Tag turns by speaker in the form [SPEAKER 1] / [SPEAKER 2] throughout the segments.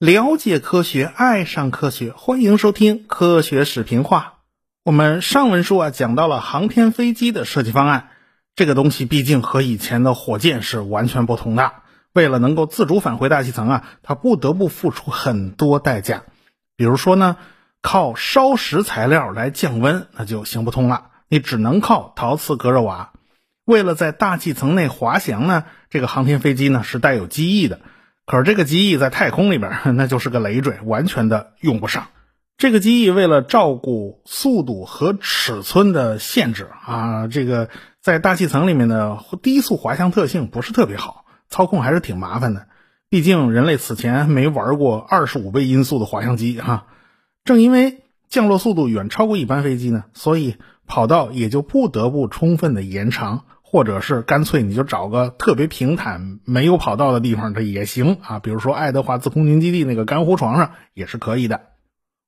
[SPEAKER 1] 了解科学，爱上科学，欢迎收听《科学视频化》。我们上文书啊讲到了航天飞机的设计方案，这个东西毕竟和以前的火箭是完全不同的。为了能够自主返回大气层啊，它不得不付出很多代价。比如说呢，靠烧石材料来降温，那就行不通了，你只能靠陶瓷隔热瓦。为了在大气层内滑翔呢，这个航天飞机呢是带有机翼的。可是这个机翼在太空里边，那就是个累赘，完全的用不上。这个机翼为了照顾速度和尺寸的限制啊，这个在大气层里面的低速滑翔特性不是特别好，操控还是挺麻烦的。毕竟人类此前没玩过二十五倍音速的滑翔机哈。正因为降落速度远超过一般飞机呢，所以跑道也就不得不充分的延长。或者是干脆你就找个特别平坦、没有跑道的地方，这也行啊。比如说爱德华兹空军基地那个干湖床上也是可以的。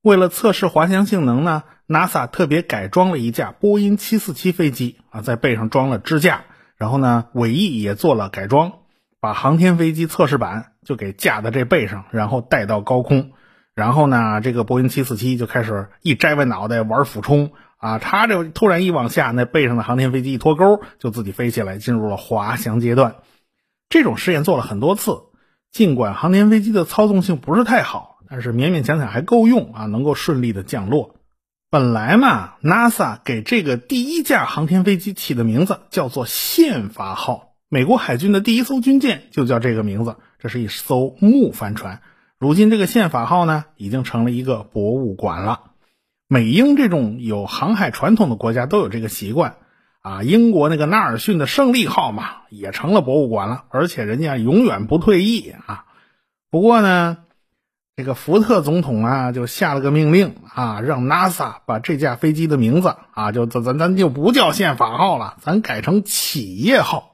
[SPEAKER 1] 为了测试滑翔性能呢，NASA 特别改装了一架波音747飞机啊，在背上装了支架，然后呢尾翼也做了改装，把航天飞机测试板就给架在这背上，然后带到高空，然后呢这个波音747就开始一摘歪脑袋玩俯冲。啊，它这突然一往下，那背上的航天飞机一脱钩，就自己飞起来，进入了滑翔阶段。这种试验做了很多次，尽管航天飞机的操纵性不是太好，但是勉勉强强还够用啊，能够顺利的降落。本来嘛，NASA 给这个第一架航天飞机起的名字叫做“宪法号”，美国海军的第一艘军舰就叫这个名字，这是一艘木帆船。如今这个“宪法号”呢，已经成了一个博物馆了。美英这种有航海传统的国家都有这个习惯，啊，英国那个纳尔逊的胜利号嘛，也成了博物馆了，而且人家永远不退役啊。不过呢，这个福特总统啊，就下了个命令啊，让 NASA 把这架飞机的名字啊，就咱咱咱就不叫宪法号了，咱改成企业号。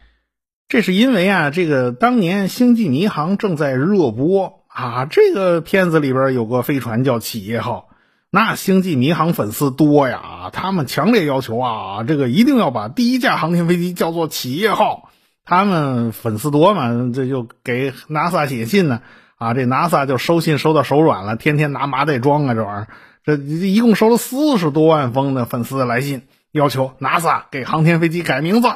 [SPEAKER 1] 这是因为啊，这个当年星际迷航正在热播啊，这个片子里边有个飞船叫企业号。那星际迷航粉丝多呀，他们强烈要求啊，这个一定要把第一架航天飞机叫做企业号。他们粉丝多嘛，这就给 NASA 写信呢，啊，这 NASA 就收信收到手软了，天天拿麻袋装啊，这玩意儿，这一共收了四十多万封的粉丝来信，要求 NASA 给航天飞机改名字。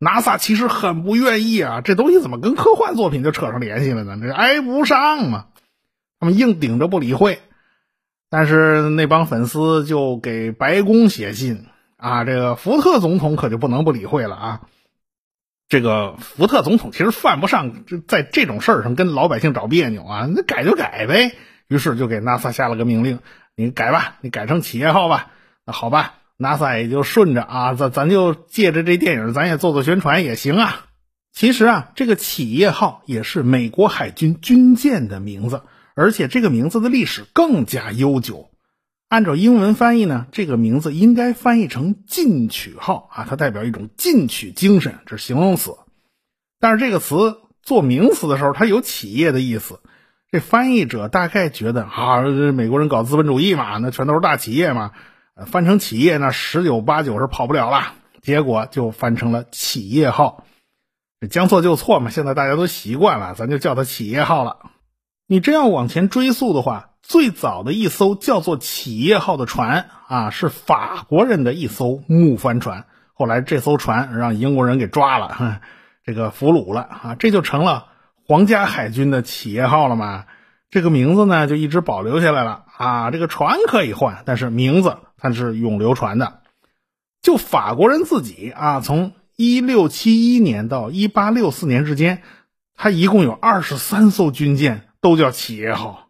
[SPEAKER 1] NASA 其实很不愿意啊，这东西怎么跟科幻作品就扯上联系了呢？这挨不上嘛，他们硬顶着不理会。但是那帮粉丝就给白宫写信啊，这个福特总统可就不能不理会了啊。这个福特总统其实犯不上在这种事儿上跟老百姓找别扭啊，那改就改呗。于是就给 NASA 下了个命令，你改吧，你改成企业号吧。那好吧，NASA 也就顺着啊，咱咱就借着这电影，咱也做做宣传也行啊。其实啊，这个企业号也是美国海军军舰的名字。而且这个名字的历史更加悠久，按照英文翻译呢，这个名字应该翻译成“进取号”啊，它代表一种进取精神，这是形容词。但是这个词做名词的时候，它有企业的意思。这翻译者大概觉得啊，美国人搞资本主义嘛，那全都是大企业嘛，翻成企业那十有八九是跑不了了。结果就翻成了企业号，这将错就错嘛，现在大家都习惯了，咱就叫它企业号了。你真要往前追溯的话，最早的一艘叫做“企业号”的船啊，是法国人的一艘木帆船。后来这艘船让英国人给抓了，这个俘虏了啊，这就成了皇家海军的“企业号”了嘛。这个名字呢，就一直保留下来了啊。这个船可以换，但是名字它是永流传的。就法国人自己啊，从一六七一年到一八六四年之间，他一共有二十三艘军舰。都叫企业号，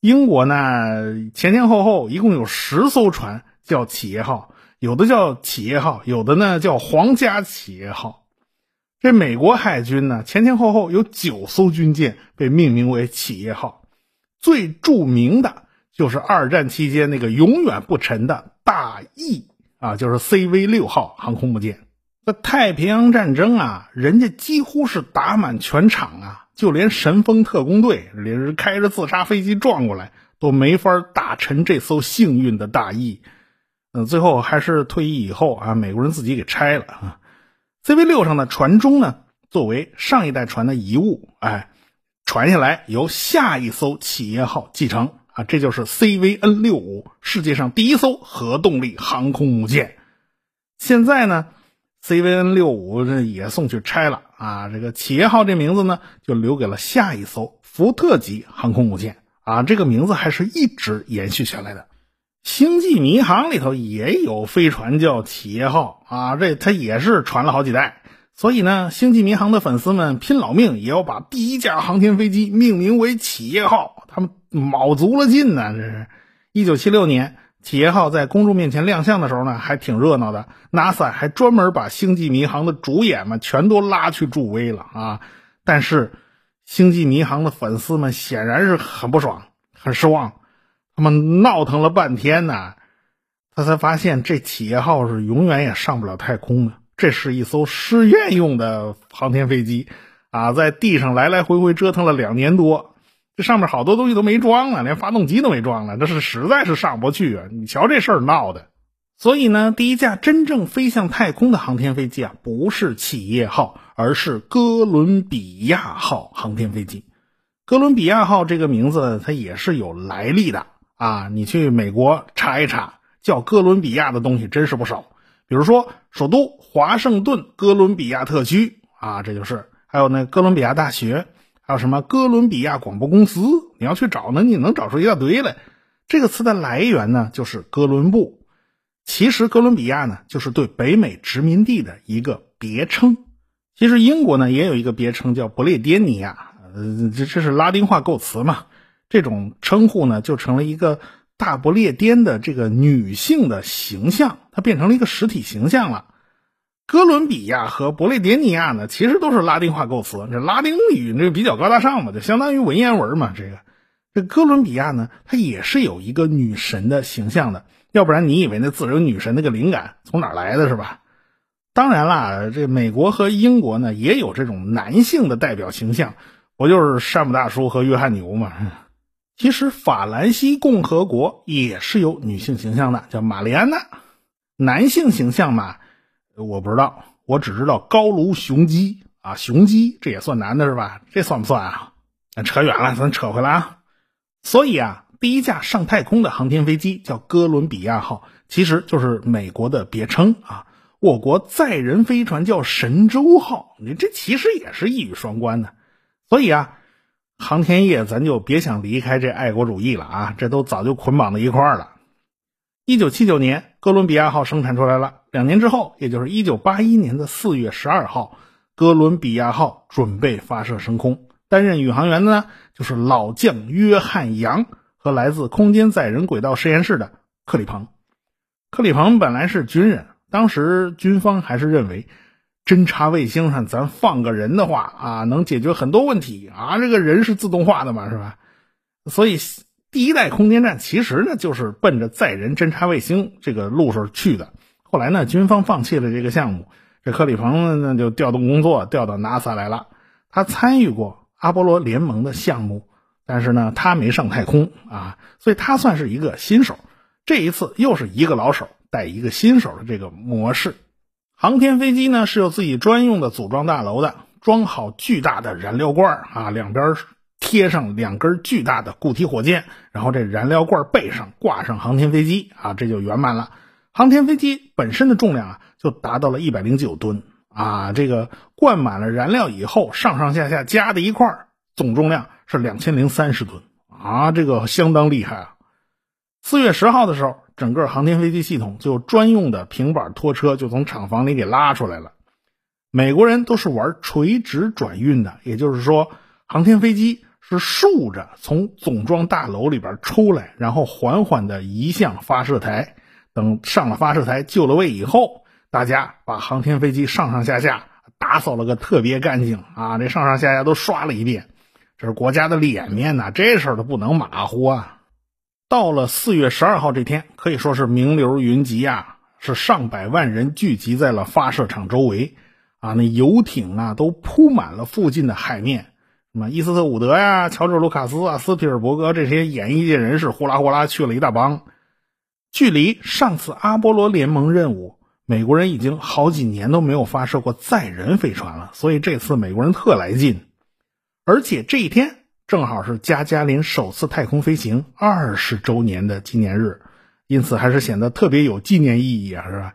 [SPEAKER 1] 英国呢前前后后一共有十艘船叫企业号，有的叫企业号，有的呢叫皇家企业号。这美国海军呢前前后后有九艘军舰被命名为企业号，最著名的就是二战期间那个永远不沉的大 E 啊，就是 CV 六号航空母舰。这太平洋战争啊，人家几乎是打满全场啊。就连神风特工队连人开着自杀飞机撞过来，都没法打沉这艘幸运的大翼。嗯，最后还是退役以后啊，美国人自己给拆了啊。CV 六上的船钟呢，作为上一代船的遗物，哎，传下来由下一艘企业号继承啊，这就是 CVN 六五，世界上第一艘核动力航空母舰。现在呢，CVN 六五这也送去拆了啊，这个企业号这名字呢，就留给了下一艘福特级航空母舰啊，这个名字还是一直延续下来的。星际迷航里头也有飞船叫企业号啊，这它也是传了好几代，所以呢，星际迷航的粉丝们拼老命也要把第一架航天飞机命名为企业号，他们卯足了劲呢。这是一九七六年，企业号在公众面前亮相的时候呢，还挺热闹的。NASA 还专门把星际迷航的主演们全都拉去助威了啊。但是，星际迷航的粉丝们显然是很不爽，很失望。他们闹腾了半天呢，他才发现这企业号是永远也上不了太空的。这是一艘试验用的航天飞机啊，在地上来来回回折腾了两年多，这上面好多东西都没装呢，连发动机都没装呢，这是实在是上不去啊！你瞧这事儿闹的。所以呢，第一架真正飞向太空的航天飞机啊，不是企业号，而是哥伦比亚号航天飞机。哥伦比亚号这个名字它也是有来历的。啊，你去美国查一查，叫哥伦比亚的东西真是不少。比如说，首都华盛顿哥伦比亚特区啊，这就是；还有那哥伦比亚大学，还有什么哥伦比亚广播公司。你要去找呢，你能找出一大堆来。这个词的来源呢，就是哥伦布。其实，哥伦比亚呢，就是对北美殖民地的一个别称。其实，英国呢也有一个别称叫不列颠尼亚，呃，这这是拉丁化构词嘛。这种称呼呢，就成了一个大不列颠的这个女性的形象，它变成了一个实体形象了。哥伦比亚和不列颠尼亚呢，其实都是拉丁化构词，这拉丁语这比较高大上嘛，就相当于文言文嘛。这个这哥伦比亚呢，它也是有一个女神的形象的，要不然你以为那自由女神那个灵感从哪来的是吧？当然啦，这美国和英国呢，也有这种男性的代表形象，不就是山姆大叔和约翰牛嘛？其实法兰西共和国也是有女性形象的，叫玛丽安娜。男性形象嘛，我不知道，我只知道高卢雄鸡啊，雄鸡这也算男的是吧？这算不算啊？咱扯远了，咱扯回来啊。所以啊，第一架上太空的航天飞机叫哥伦比亚号，其实就是美国的别称啊。我国载人飞船叫神舟号，你这其实也是一语双关的。所以啊。航天业，咱就别想离开这爱国主义了啊！这都早就捆绑在一块儿了。一九七九年，哥伦比亚号生产出来了。两年之后，也就是一九八一年的四月十二号，哥伦比亚号准备发射升空。担任宇航员的呢，就是老将约翰杨和来自空间载人轨道实验室的克里鹏。克里鹏本来是军人，当时军方还是认为。侦察卫星上咱放个人的话啊，能解决很多问题啊。这个人是自动化的嘛，是吧？所以第一代空间站其实呢就是奔着载人侦察卫星这个路上去的。后来呢，军方放弃了这个项目，这克里鹏呢就调动工作调到 NASA 来了。他参与过阿波罗联盟的项目，但是呢他没上太空啊，所以他算是一个新手。这一次又是一个老手带一个新手的这个模式。航天飞机呢是有自己专用的组装大楼的，装好巨大的燃料罐啊，两边贴上两根巨大的固体火箭，然后这燃料罐背上挂上航天飞机啊，这就圆满了。航天飞机本身的重量啊就达到了一百零九吨啊，这个灌满了燃料以后，上上下下加在一块儿，总重量是两千零三十吨啊，这个相当厉害啊。四月十号的时候。整个航天飞机系统就专用的平板拖车就从厂房里给拉出来了。美国人都是玩垂直转运的，也就是说，航天飞机是竖着从总装大楼里边出来，然后缓缓的移向发射台。等上了发射台就了位以后，大家把航天飞机上上下下打扫了个特别干净啊！这上上下下都刷了一遍，这是国家的脸面呐，这事儿都不能马虎啊！到了四月十二号这天，可以说是名流云集啊，是上百万人聚集在了发射场周围，啊，那游艇啊都铺满了附近的海面，什么伊斯特伍德呀、乔治·卢卡斯啊、斯皮尔伯格这些演艺界人士呼啦呼啦去了一大帮。距离上次阿波罗联盟任务美国人已经好几年都没有发射过载人飞船了，所以这次美国人特来劲。而且这一天正好是加加林首次太空飞行二十周年的纪念日，因此还是显得特别有纪念意义啊，是吧？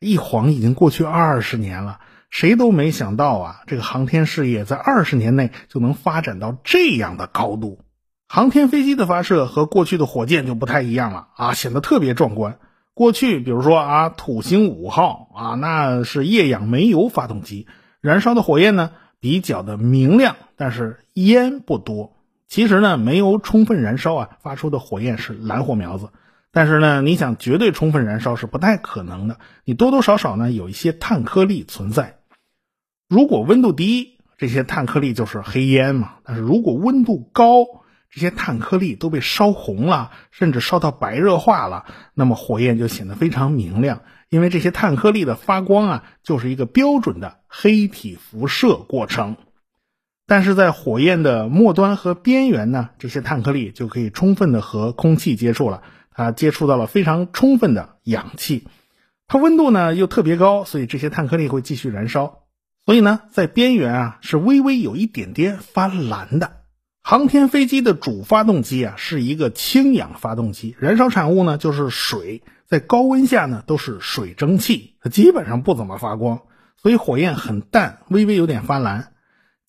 [SPEAKER 1] 一晃已经过去二十年了，谁都没想到啊，这个航天事业在二十年内就能发展到这样的高度。航天飞机的发射和过去的火箭就不太一样了啊，显得特别壮观。过去比如说啊，土星五号啊，那是液氧煤油发动机，燃烧的火焰呢。比较的明亮，但是烟不多。其实呢，煤油充分燃烧啊，发出的火焰是蓝火苗子。但是呢，你想绝对充分燃烧是不太可能的，你多多少少呢有一些碳颗粒存在。如果温度低，这些碳颗粒就是黑烟嘛。但是如果温度高，这些碳颗粒都被烧红了，甚至烧到白热化了，那么火焰就显得非常明亮。因为这些碳颗粒的发光啊，就是一个标准的黑体辐射过程。但是在火焰的末端和边缘呢，这些碳颗粒就可以充分的和空气接触了，它接触到了非常充分的氧气，它温度呢又特别高，所以这些碳颗粒会继续燃烧。所以呢，在边缘啊是微微有一点点发蓝的。航天飞机的主发动机啊是一个氢氧发动机，燃烧产物呢就是水。在高温下呢，都是水蒸气，它基本上不怎么发光，所以火焰很淡，微微有点发蓝。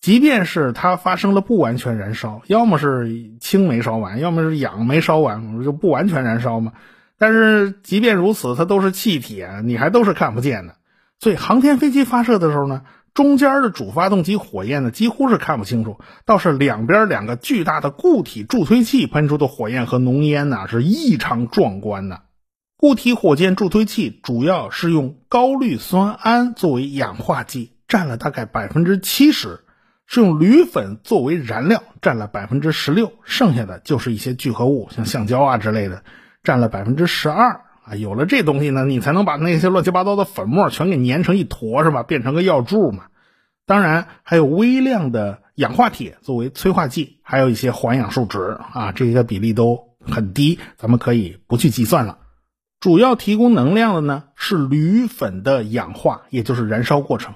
[SPEAKER 1] 即便是它发生了不完全燃烧，要么是氢没烧完，要么是氧没烧完，就不完全燃烧嘛。但是即便如此，它都是气体啊，你还都是看不见的。所以航天飞机发射的时候呢，中间的主发动机火焰呢几乎是看不清楚，倒是两边两个巨大的固体助推器喷出的火焰和浓烟呐，是异常壮观的。固体火箭助推器主要是用高氯酸铵作为氧化剂，占了大概百分之七十，是用铝粉作为燃料，占了百分之十六，剩下的就是一些聚合物，像橡胶啊之类的，占了百分之十二啊。有了这东西呢，你才能把那些乱七八糟的粉末全给粘成一坨，是吧？变成个药柱嘛。当然还有微量的氧化铁作为催化剂，还有一些环氧树脂啊，这些比例都很低，咱们可以不去计算了。主要提供能量的呢是铝粉的氧化，也就是燃烧过程。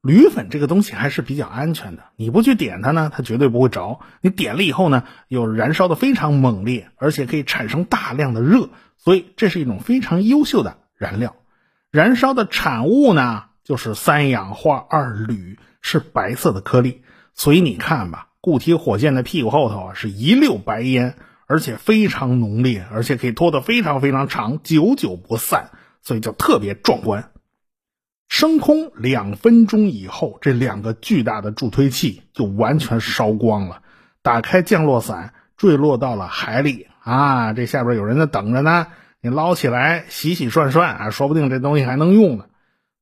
[SPEAKER 1] 铝粉这个东西还是比较安全的，你不去点它呢，它绝对不会着。你点了以后呢，又燃烧的非常猛烈，而且可以产生大量的热，所以这是一种非常优秀的燃料。燃烧的产物呢就是三氧化二铝，是白色的颗粒。所以你看吧，固体火箭的屁股后头啊是一溜白烟。而且非常浓烈，而且可以拖得非常非常长，久久不散，所以就特别壮观。升空两分钟以后，这两个巨大的助推器就完全烧光了。打开降落伞，坠落到了海里啊！这下边有人在等着呢，你捞起来洗洗涮涮啊，说不定这东西还能用呢。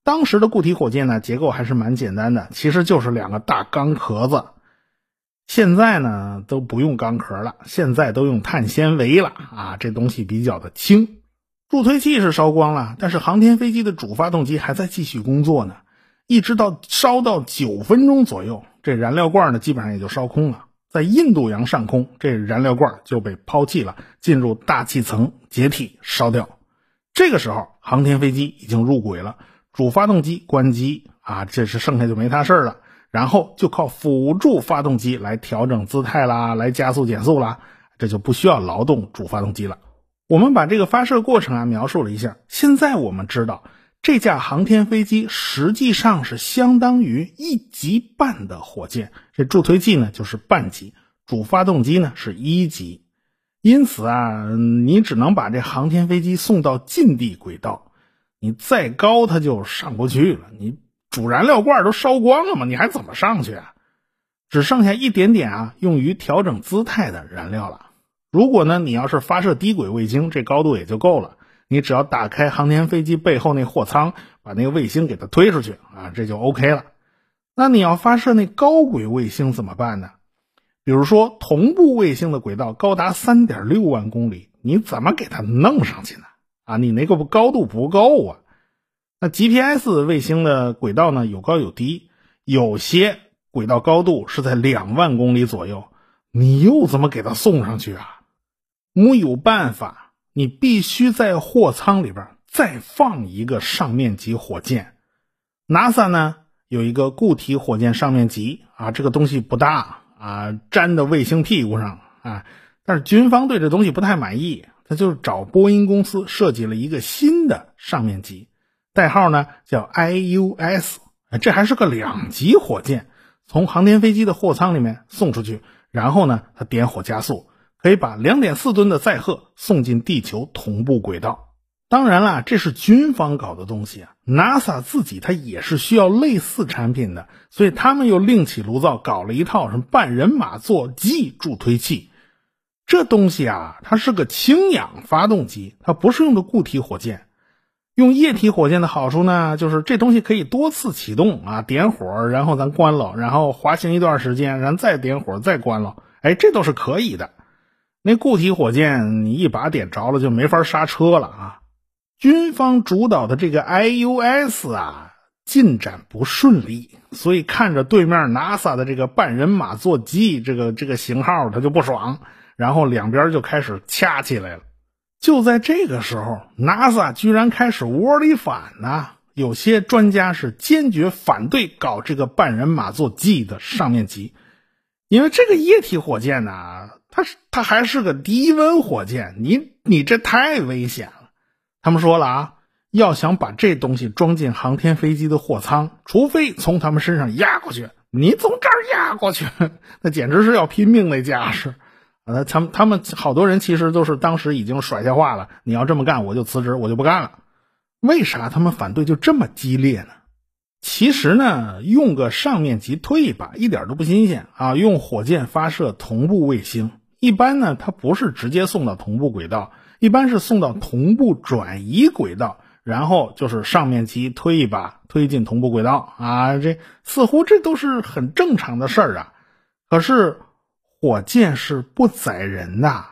[SPEAKER 1] 当时的固体火箭呢，结构还是蛮简单的，其实就是两个大钢壳子。现在呢都不用钢壳了，现在都用碳纤维了啊！这东西比较的轻。助推器是烧光了，但是航天飞机的主发动机还在继续工作呢，一直到烧到九分钟左右，这燃料罐呢基本上也就烧空了。在印度洋上空，这燃料罐就被抛弃了，进入大气层解体烧掉。这个时候，航天飞机已经入轨了，主发动机关机啊，这是剩下就没他事了。然后就靠辅助发动机来调整姿态啦，来加速减速啦，这就不需要劳动主发动机了。我们把这个发射过程啊描述了一下。现在我们知道，这架航天飞机实际上是相当于一级半的火箭，这助推器呢就是半级，主发动机呢是一级。因此啊，你只能把这航天飞机送到近地轨道，你再高它就上不去了。你。主燃料罐都烧光了吗？你还怎么上去啊？只剩下一点点啊，用于调整姿态的燃料了。如果呢，你要是发射低轨卫星，这高度也就够了。你只要打开航天飞机背后那货舱，把那个卫星给它推出去啊，这就 OK 了。那你要发射那高轨卫星怎么办呢？比如说，同步卫星的轨道高达三点六万公里，你怎么给它弄上去呢？啊，你那个高度不够啊。那 GPS 卫星的轨道呢，有高有低，有些轨道高度是在两万公里左右，你又怎么给它送上去啊？木有办法，你必须在货舱里边再放一个上面级火箭。NASA 呢有一个固体火箭上面级啊，这个东西不大啊，粘到卫星屁股上啊。但是军方对这东西不太满意，他就是找波音公司设计了一个新的上面级，代号呢叫 IUS，这还是个两级火箭，从航天飞机的货舱里面送出去，然后呢它点火加速，可以把两点四吨的载荷送进地球同步轨道。当然啦，这是军方搞的东西啊，NASA 自己它也是需要类似产品的，所以他们又另起炉灶搞了一套什么半人马座机助推器。这东西啊，它是个氢氧发动机，它不是用的固体火箭。用液体火箭的好处呢，就是这东西可以多次启动啊，点火，然后咱关了，然后滑行一段时间，然后再点火，再关了，哎，这都是可以的。那固体火箭，你一把点着了就没法刹车了啊。军方主导的这个 IUS 啊，进展不顺利，所以看着对面 NASA 的这个半人马座机，这个这个型号，他就不爽。然后两边就开始掐起来了。就在这个时候，NASA 居然开始窝里反呢。有些专家是坚决反对搞这个半人马座机的上面级，因为这个液体火箭呢，它是它还是个低温火箭，你你这太危险了。他们说了啊，要想把这东西装进航天飞机的货舱，除非从他们身上压过去，你从这儿压过去，那简直是要拼命的架势。啊，他们他们好多人其实都是当时已经甩下话了。你要这么干，我就辞职，我就不干了。为啥他们反对就这么激烈呢？其实呢，用个上面级推一把一点都不新鲜啊。用火箭发射同步卫星，一般呢它不是直接送到同步轨道，一般是送到同步转移轨道，然后就是上面级推一把推进同步轨道啊。这似乎这都是很正常的事儿啊。可是。火箭是不载人的，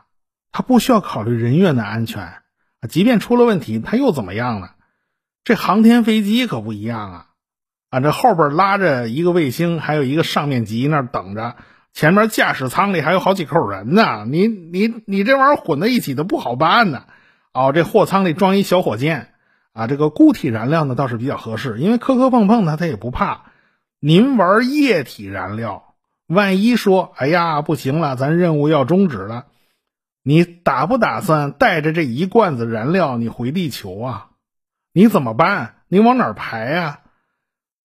[SPEAKER 1] 它不需要考虑人员的安全。即便出了问题，它又怎么样呢？这航天飞机可不一样啊！啊，这后边拉着一个卫星，还有一个上面级那等着，前面驾驶舱里还有好几口人呢。你你你这玩意儿混在一起都不好办呢。哦，这货舱里装一小火箭啊，这个固体燃料呢倒是比较合适，因为磕磕碰碰的它也不怕。您玩液体燃料。万一说，哎呀，不行了，咱任务要终止了，你打不打算带着这一罐子燃料你回地球啊？你怎么办？你往哪排呀？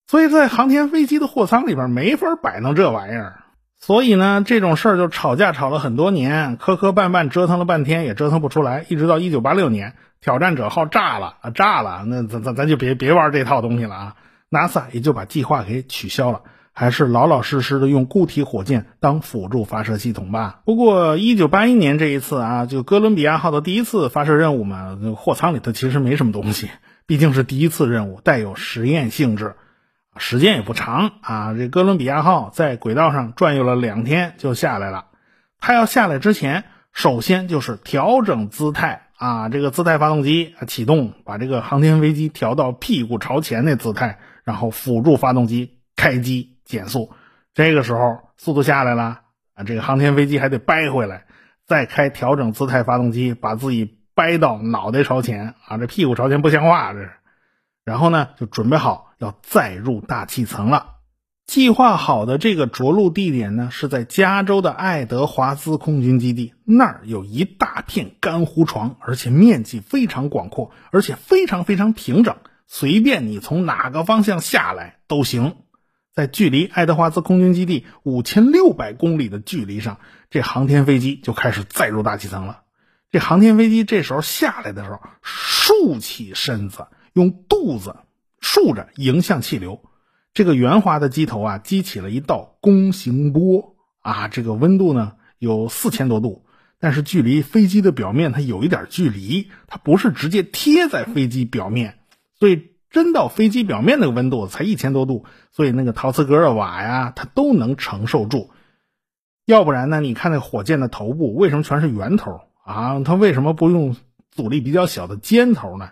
[SPEAKER 1] 所以在航天飞机的货舱里边没法摆弄这玩意儿。所以呢，这种事儿就吵架吵了很多年，磕磕绊绊折腾了半天也折腾不出来。一直到一九八六年，挑战者号炸了啊，炸了，那咱咱咱就别别玩这套东西了啊！NASA 也就把计划给取消了。还是老老实实的用固体火箭当辅助发射系统吧。不过，一九八一年这一次啊，就哥伦比亚号的第一次发射任务嘛，货舱里头其实没什么东西，毕竟是第一次任务，带有实验性质，时间也不长啊。这哥伦比亚号在轨道上转悠了两天就下来了。它要下来之前，首先就是调整姿态啊，这个姿态发动机启动，把这个航天飞机调到屁股朝前那姿态，然后辅助发动机开机。减速，这个时候速度下来了啊，这个航天飞机还得掰回来，再开调整姿态发动机，把自己掰到脑袋朝前啊，这屁股朝前不像话，这是。然后呢，就准备好要再入大气层了。计划好的这个着陆地点呢，是在加州的爱德华兹空军基地，那儿有一大片干湖床，而且面积非常广阔，而且非常非常平整，随便你从哪个方向下来都行。在距离爱德华兹空军基地五千六百公里的距离上，这航天飞机就开始载入大气层了。这航天飞机这时候下来的时候，竖起身子，用肚子竖着迎向气流。这个圆滑的机头啊，激起了一道弓形波啊，这个温度呢有四千多度，但是距离飞机的表面它有一点距离，它不是直接贴在飞机表面，所以。真到飞机表面那个温度才一千多度，所以那个陶瓷格热瓦呀，它都能承受住。要不然呢？你看那火箭的头部为什么全是圆头啊？它为什么不用阻力比较小的尖头呢？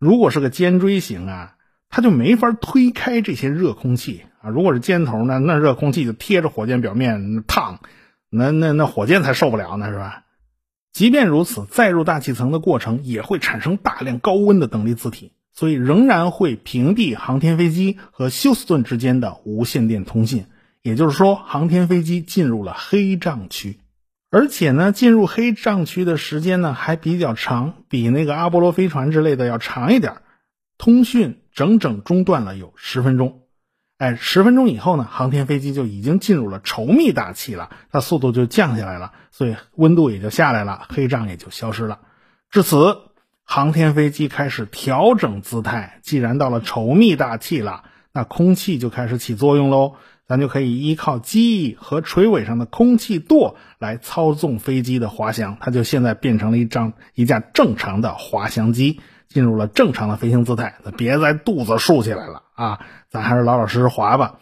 [SPEAKER 1] 如果是个尖锥形啊，它就没法推开这些热空气啊。如果是尖头呢，那热空气就贴着火箭表面烫，那那那火箭才受不了呢，是吧？即便如此，再入大气层的过程也会产生大量高温的等离子体，所以仍然会屏蔽航天飞机和休斯顿之间的无线电通信。也就是说，航天飞机进入了黑障区，而且呢，进入黑障区的时间呢还比较长，比那个阿波罗飞船之类的要长一点，通讯整整中断了有十分钟。哎，十分钟以后呢，航天飞机就已经进入了稠密大气了，它速度就降下来了，所以温度也就下来了，黑障也就消失了。至此，航天飞机开始调整姿态。既然到了稠密大气了，那空气就开始起作用喽，咱就可以依靠机翼和垂尾上的空气舵来操纵飞机的滑翔。它就现在变成了一张一架正常的滑翔机。进入了正常的飞行姿态，别再肚子竖起来了啊！咱还是老老实实滑吧。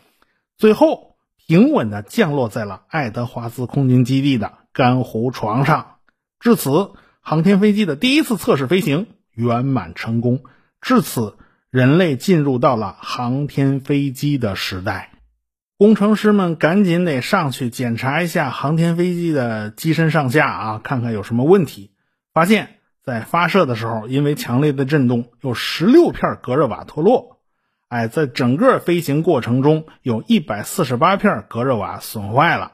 [SPEAKER 1] 最后平稳的降落在了爱德华兹空军基地的干湖床上。至此，航天飞机的第一次测试飞行圆满成功。至此，人类进入到了航天飞机的时代。工程师们赶紧得上去检查一下航天飞机的机身上下啊，看看有什么问题。发现。在发射的时候，因为强烈的震动，有十六片隔热瓦脱落。哎，在整个飞行过程中，有一百四十八片隔热瓦损坏了。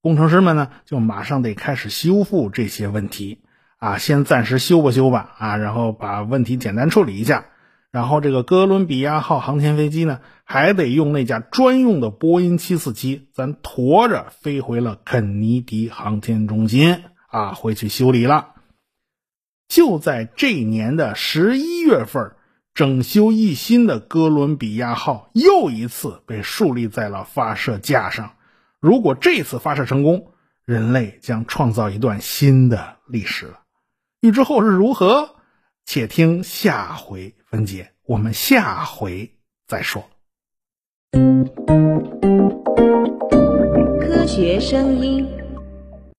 [SPEAKER 1] 工程师们呢，就马上得开始修复这些问题。啊，先暂时修吧修吧，啊，然后把问题简单处理一下。然后这个哥伦比亚号航天飞机呢，还得用那架专用的波音七四七，咱驮着飞回了肯尼迪航天中心啊，回去修理了。就在这年的十一月份，整修一新的哥伦比亚号又一次被树立在了发射架上。如果这次发射成功，人类将创造一段新的历史了。欲知后事如何，且听下回分解。我们下回再说。
[SPEAKER 2] 科学声音。